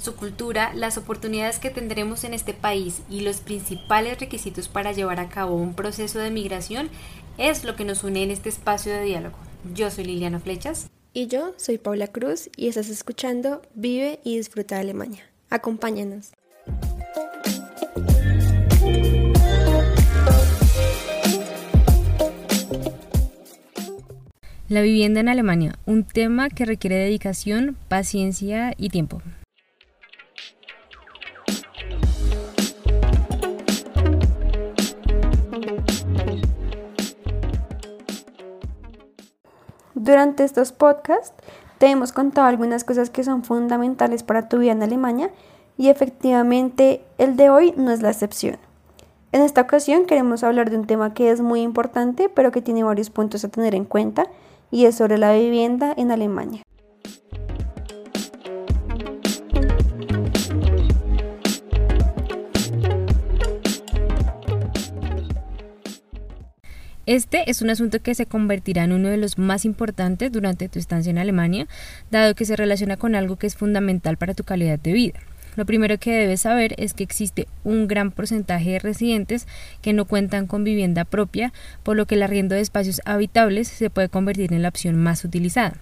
Su cultura, las oportunidades que tendremos en este país y los principales requisitos para llevar a cabo un proceso de migración es lo que nos une en este espacio de diálogo. Yo soy Liliana Flechas. Y yo soy Paula Cruz y estás escuchando Vive y Disfruta de Alemania. Acompáñanos. La vivienda en Alemania, un tema que requiere dedicación, paciencia y tiempo. Durante estos podcasts te hemos contado algunas cosas que son fundamentales para tu vida en Alemania y efectivamente el de hoy no es la excepción. En esta ocasión queremos hablar de un tema que es muy importante pero que tiene varios puntos a tener en cuenta y es sobre la vivienda en Alemania. Este es un asunto que se convertirá en uno de los más importantes durante tu estancia en Alemania, dado que se relaciona con algo que es fundamental para tu calidad de vida. Lo primero que debes saber es que existe un gran porcentaje de residentes que no cuentan con vivienda propia, por lo que el arriendo de espacios habitables se puede convertir en la opción más utilizada.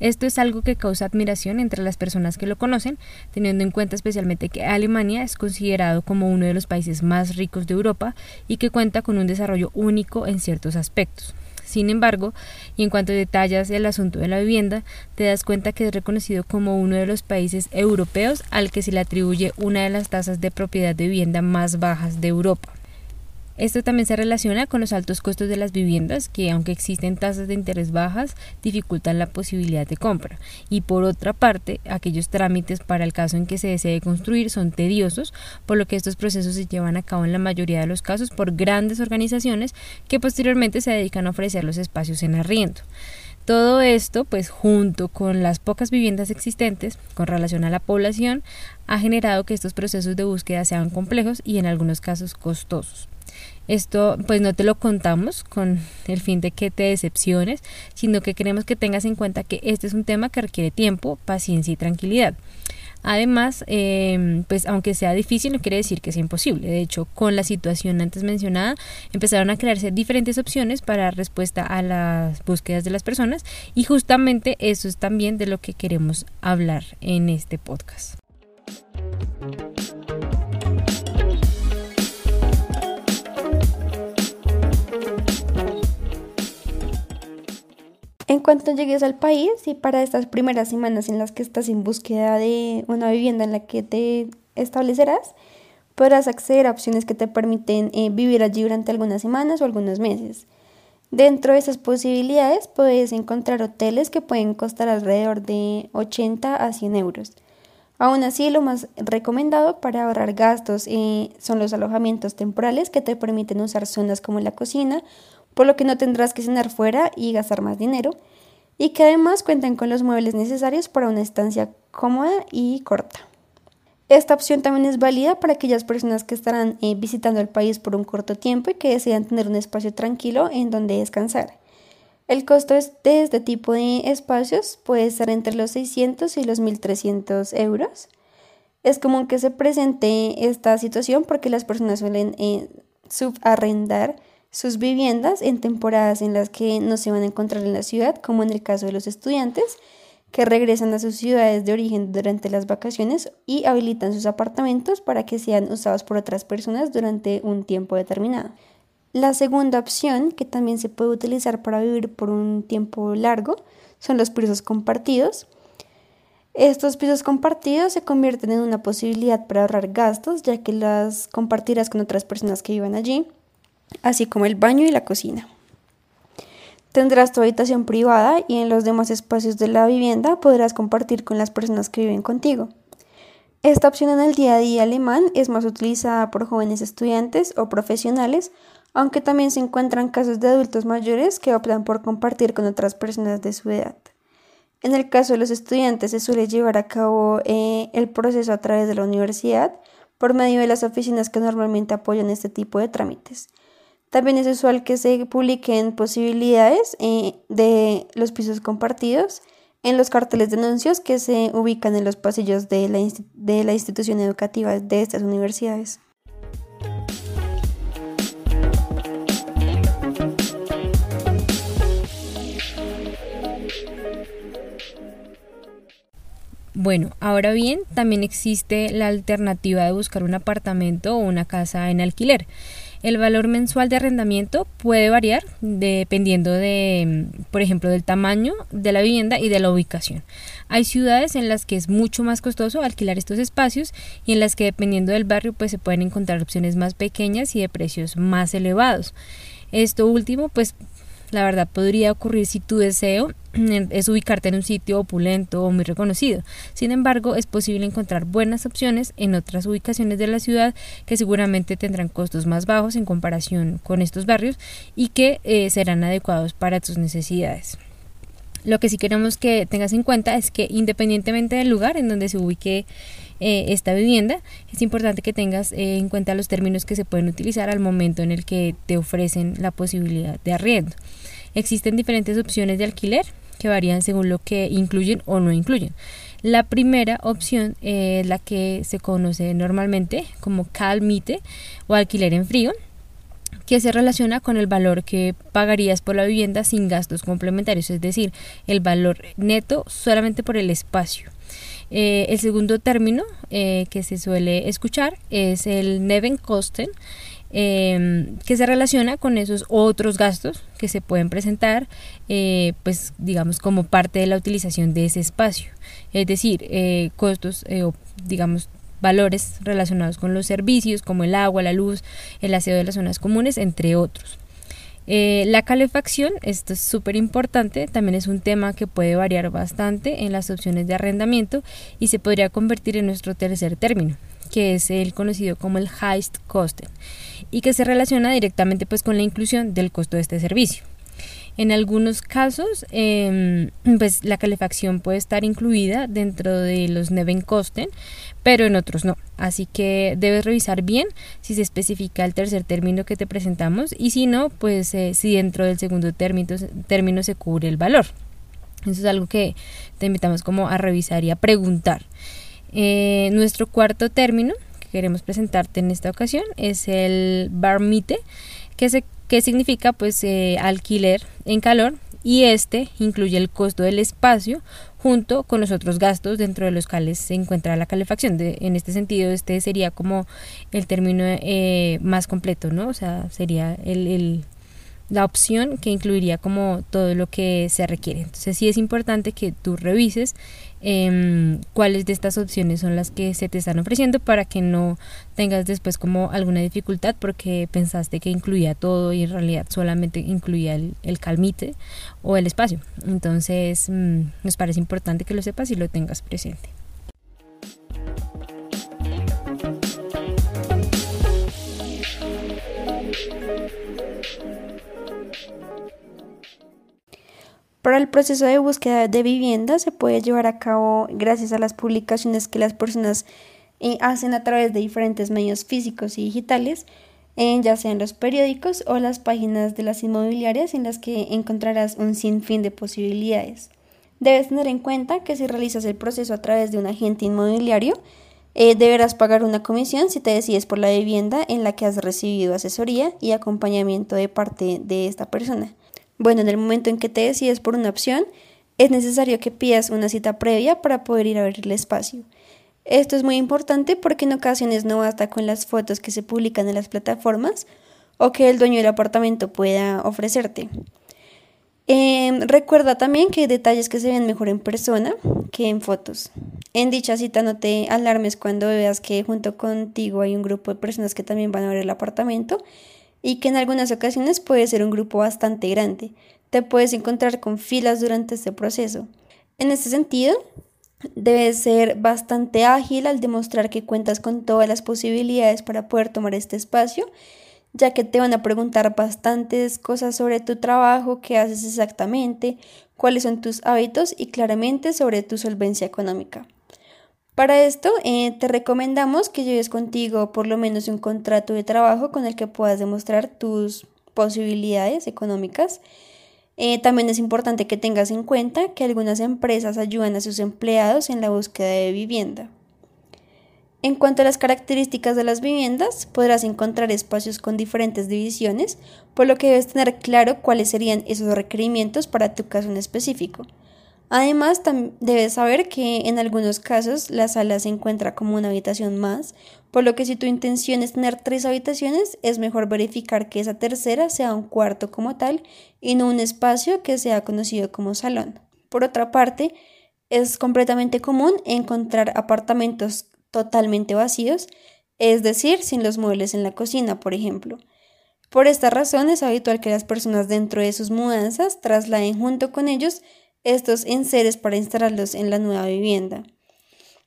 Esto es algo que causa admiración entre las personas que lo conocen, teniendo en cuenta especialmente que Alemania es considerado como uno de los países más ricos de Europa y que cuenta con un desarrollo único en ciertos aspectos. Sin embargo, y en cuanto detallas el asunto de la vivienda, te das cuenta que es reconocido como uno de los países europeos al que se le atribuye una de las tasas de propiedad de vivienda más bajas de Europa. Esto también se relaciona con los altos costos de las viviendas, que aunque existen tasas de interés bajas, dificultan la posibilidad de compra. Y por otra parte, aquellos trámites para el caso en que se desee construir son tediosos, por lo que estos procesos se llevan a cabo en la mayoría de los casos por grandes organizaciones que posteriormente se dedican a ofrecer los espacios en arriendo. Todo esto, pues junto con las pocas viviendas existentes con relación a la población, ha generado que estos procesos de búsqueda sean complejos y en algunos casos costosos. Esto pues no te lo contamos con el fin de que te decepciones, sino que queremos que tengas en cuenta que este es un tema que requiere tiempo, paciencia y tranquilidad. Además, em, pues aunque sea difícil, no quiere decir que sea imposible. De hecho, con la situación antes mencionada, empezaron a crearse diferentes opciones para respuesta a las búsquedas de las personas y justamente eso es también de lo que queremos hablar en este podcast. En cuanto llegues al país y para estas primeras semanas en las que estás en búsqueda de una vivienda en la que te establecerás, podrás acceder a opciones que te permiten eh, vivir allí durante algunas semanas o algunos meses. Dentro de esas posibilidades puedes encontrar hoteles que pueden costar alrededor de 80 a 100 euros. Aún así, lo más recomendado para ahorrar gastos eh, son los alojamientos temporales que te permiten usar zonas como la cocina por lo que no tendrás que cenar fuera y gastar más dinero, y que además cuentan con los muebles necesarios para una estancia cómoda y corta. Esta opción también es válida para aquellas personas que estarán eh, visitando el país por un corto tiempo y que desean tener un espacio tranquilo en donde descansar. El costo de este tipo de espacios puede estar entre los 600 y los 1.300 euros. Es común que se presente esta situación porque las personas suelen eh, subarrendar sus viviendas en temporadas en las que no se van a encontrar en la ciudad, como en el caso de los estudiantes que regresan a sus ciudades de origen durante las vacaciones y habilitan sus apartamentos para que sean usados por otras personas durante un tiempo determinado. La segunda opción, que también se puede utilizar para vivir por un tiempo largo, son los pisos compartidos. Estos pisos compartidos se convierten en una posibilidad para ahorrar gastos, ya que las compartirás con otras personas que vivan allí así como el baño y la cocina. Tendrás tu habitación privada y en los demás espacios de la vivienda podrás compartir con las personas que viven contigo. Esta opción en el día a día alemán es más utilizada por jóvenes estudiantes o profesionales, aunque también se encuentran casos de adultos mayores que optan por compartir con otras personas de su edad. En el caso de los estudiantes se suele llevar a cabo eh, el proceso a través de la universidad por medio de las oficinas que normalmente apoyan este tipo de trámites. También es usual que se publiquen posibilidades eh, de los pisos compartidos en los carteles de anuncios que se ubican en los pasillos de la, de la institución educativa de estas universidades. Bueno, ahora bien, también existe la alternativa de buscar un apartamento o una casa en alquiler. El valor mensual de arrendamiento puede variar dependiendo de, por ejemplo, del tamaño de la vivienda y de la ubicación. Hay ciudades en las que es mucho más costoso alquilar estos espacios y en las que dependiendo del barrio pues se pueden encontrar opciones más pequeñas y de precios más elevados. Esto último pues la verdad podría ocurrir si tu deseo es ubicarte en un sitio opulento o muy reconocido. Sin embargo, es posible encontrar buenas opciones en otras ubicaciones de la ciudad que seguramente tendrán costos más bajos en comparación con estos barrios y que eh, serán adecuados para tus necesidades. Lo que sí queremos que tengas en cuenta es que independientemente del lugar en donde se ubique eh, esta vivienda, es importante que tengas eh, en cuenta los términos que se pueden utilizar al momento en el que te ofrecen la posibilidad de arriendo. Existen diferentes opciones de alquiler que varían según lo que incluyen o no incluyen. La primera opción es la que se conoce normalmente como calmite o alquiler en frío, que se relaciona con el valor que pagarías por la vivienda sin gastos complementarios, es decir, el valor neto solamente por el espacio. Eh, el segundo término eh, que se suele escuchar es el Nebenkosten, eh, que se relaciona con esos otros gastos que se pueden presentar, eh, pues digamos como parte de la utilización de ese espacio, es decir, costos digamos valores relacionados con los servicios como el agua, la luz, el aseo de las zonas comunes, entre otros. Eh, la calefacción, esto es súper importante, también es un tema que puede variar bastante en las opciones de arrendamiento y se podría convertir en nuestro tercer término, que es el conocido como el highest cost y que se relaciona directamente pues con la inclusión del costo de este servicio. En algunos casos, em, pues la calefacción puede estar incluida dentro de los Nebenkosten, pero en otros no. Así que debes revisar bien si se especifica el tercer término que te presentamos y si no, pues eh, si dentro del segundo término, término se cubre el valor. Eso es algo que te invitamos como a revisar y a preguntar. Eh, nuestro cuarto término que queremos presentarte en esta ocasión es el barmite, que se que significa pues eh, alquiler en calor y este incluye el costo del espacio junto con los otros gastos dentro de los cuales se encuentra la calefacción. en este sentido, este sería como el término eh, más completo, ¿no? O sea, sería el, la opción que incluiría como todo lo que se requiere. Entonces sí es importante que tú revises eh, cuáles de estas opciones son las que se te están ofreciendo para que no tengas después como alguna dificultad porque pensaste que incluía todo y en realidad solamente incluía el, el calmite o el espacio. Entonces mm, nos parece importante que lo sepas y lo tengas presente. Para el proceso de búsqueda de vivienda se puede llevar a cabo gracias a las publicaciones que las personas eh, hacen a través de diferentes medios físicos y digitales, ya sea en los periódicos o las páginas de las inmobiliarias en las que encontrarás un sinfín de posibilidades. Debes tener en cuenta que si realizas el proceso a través de un agente inmobiliario, eh, deberás pagar una comisión si te decides por la vivienda en la que has recibido asesoría y acompañamiento de parte de esta persona. Bueno, en el momento en que te decides por una opción, es necesario que pidas una cita previa para poder ir a ver el espacio. Esto es muy importante porque en ocasiones no basta con las fotos que se publican en las plataformas o que el dueño del apartamento pueda ofrecerte. Em, recuerda también que hay detalles que se ven mejor en persona que en fotos. En dicha cita no te alarmes cuando veas que junto contigo hay un grupo de personas que también van a ver el apartamento y que en algunas ocasiones puede ser un grupo bastante grande. Te puedes encontrar con filas durante este proceso. En este sentido, debes ser bastante ágil al demostrar que cuentas con todas las posibilidades para poder tomar este espacio, ya que te van a preguntar bastantes cosas sobre tu trabajo, qué haces exactamente, cuáles son tus hábitos y claramente sobre tu solvencia económica. Para esto, eh, te recomendamos que lleves contigo por lo menos un contrato de trabajo con el que puedas demostrar tus posibilidades económicas. Eh, también es importante que tengas en cuenta que algunas empresas ayudan a sus empleados en la búsqueda de vivienda. En cuanto a las características de las viviendas, podrás encontrar espacios con diferentes divisiones, por lo que debes tener claro cuáles serían esos requerimientos para tu caso en específico. Además, debes saber que en algunos casos la sala se encuentra como una habitación más, por lo que si tu intención es tener tres habitaciones, es mejor verificar que esa tercera sea un cuarto como tal y no un espacio que sea conocido como salón. Por otra parte, es completamente común encontrar apartamentos totalmente vacíos, es decir, sin los muebles en la cocina, por ejemplo. Por esta razón es habitual que las personas dentro de sus mudanzas trasladen junto con ellos estos enseres para instalarlos en la nueva vivienda.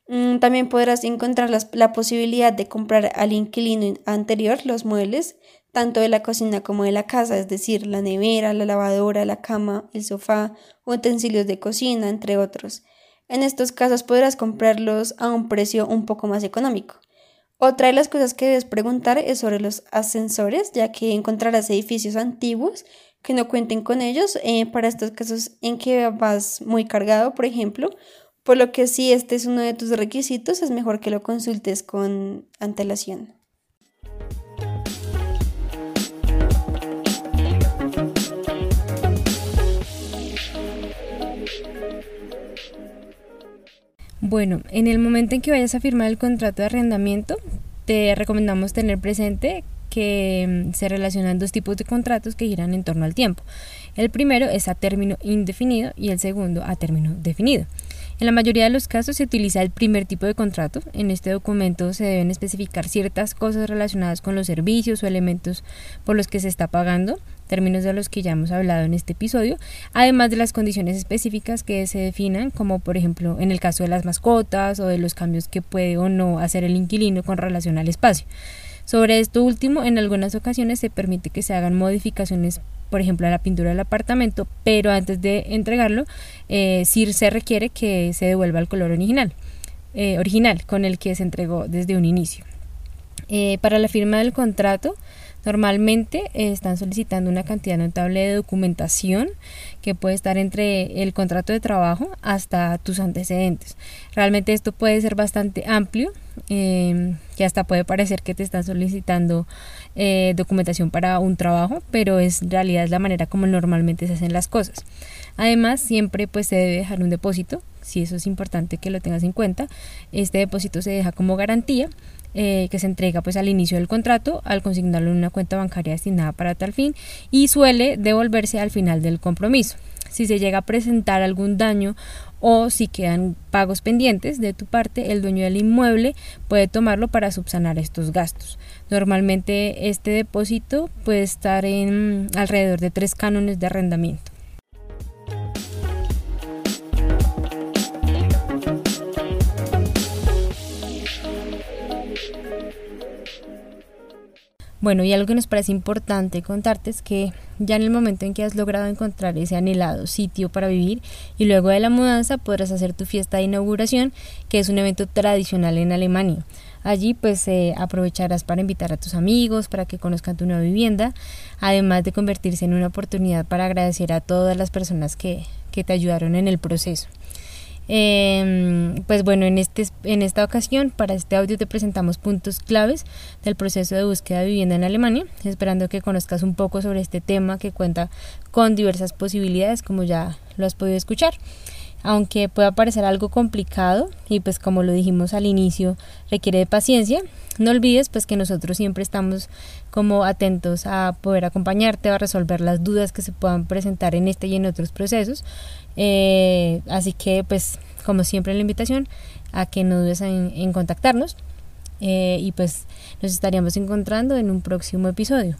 Mm, también podrás encontrar la posibilidad de comprar al inquilino anterior los muebles, tanto de la cocina como de la casa, es decir, la nevera, la lavadora, la cama, el sofá, utensilios de cocina, entre otros. En estos casos podrás comprarlos a un precio un poco más económico. Otra de las cosas que debes preguntar es sobre los ascensores, ya que encontrarás edificios antiguos que no cuenten con ellos eh, para estos casos en que vas muy cargado, por ejemplo. Por lo que si este es uno de tus requisitos, es mejor que lo consultes con antelación. Bueno, en el momento en que vayas a firmar el contrato de arrendamiento, te recomendamos tener presente que mm, se relacionan dos tipos de contratos que giran en torno al tiempo. El primero es a término indefinido y el segundo a término definido. En la mayoría de los casos se utiliza el primer tipo de contrato. En este documento se deben especificar ciertas cosas relacionadas con los servicios o elementos por los que se está pagando términos de los que ya hemos hablado en este episodio, además de las condiciones específicas que se definan, como por ejemplo en el caso de las mascotas o de los cambios que puede o no hacer el inquilino con relación al espacio. Sobre esto último, en algunas ocasiones se permite que se hagan modificaciones, por ejemplo, a la pintura del apartamento, pero antes de entregarlo, eh, sí se requiere que se devuelva el color original, eh, original con el que se entregó desde un inicio. Eh, para la firma del contrato, Normalmente eh, están solicitando una cantidad notable de documentación que puede estar entre el contrato de trabajo hasta tus antecedentes. Realmente esto puede ser bastante amplio, eh, que hasta puede parecer que te están solicitando eh, documentación para un trabajo, pero es en realidad es la manera como normalmente se hacen las cosas. Además, siempre pues se debe dejar un depósito, si eso es importante que lo tengas en cuenta. Este depósito se deja como garantía eh, que se entrega pues al inicio del contrato al consignarlo en una cuenta bancaria destinada para tal fin y suele devolverse al final del compromiso. Si se llega a presentar algún daño o si quedan pagos pendientes de tu parte, el dueño del inmueble puede tomarlo para subsanar estos gastos. Normalmente este depósito puede estar en alrededor de tres cánones de arrendamiento. Bueno, y algo que nos parece importante contarte es que ya en el momento en que has logrado encontrar ese anhelado sitio para vivir y luego de la mudanza podrás hacer tu fiesta de inauguración, que es un evento tradicional en Alemania. Allí pues eh, aprovecharás para invitar a tus amigos para que conozcan tu nueva vivienda, además de convertirse en una oportunidad para agradecer a todas las personas que, que te ayudaron en el proceso. Eh, pues bueno, en, este, en esta ocasión, para este audio te presentamos puntos claves del proceso de búsqueda de vivienda en Alemania, esperando que conozcas un poco sobre este tema que cuenta con diversas posibilidades, como ya lo has podido escuchar. Aunque pueda parecer algo complicado y pues como lo dijimos al inicio, requiere de paciencia, no olvides pues que nosotros siempre estamos como atentos a poder acompañarte a resolver las dudas que se puedan presentar en este y en otros procesos. Eh, así que pues como siempre la invitación a que no dudes en, contactarnos eh, y pues nos estaríamos encontrando en un próximo episodio.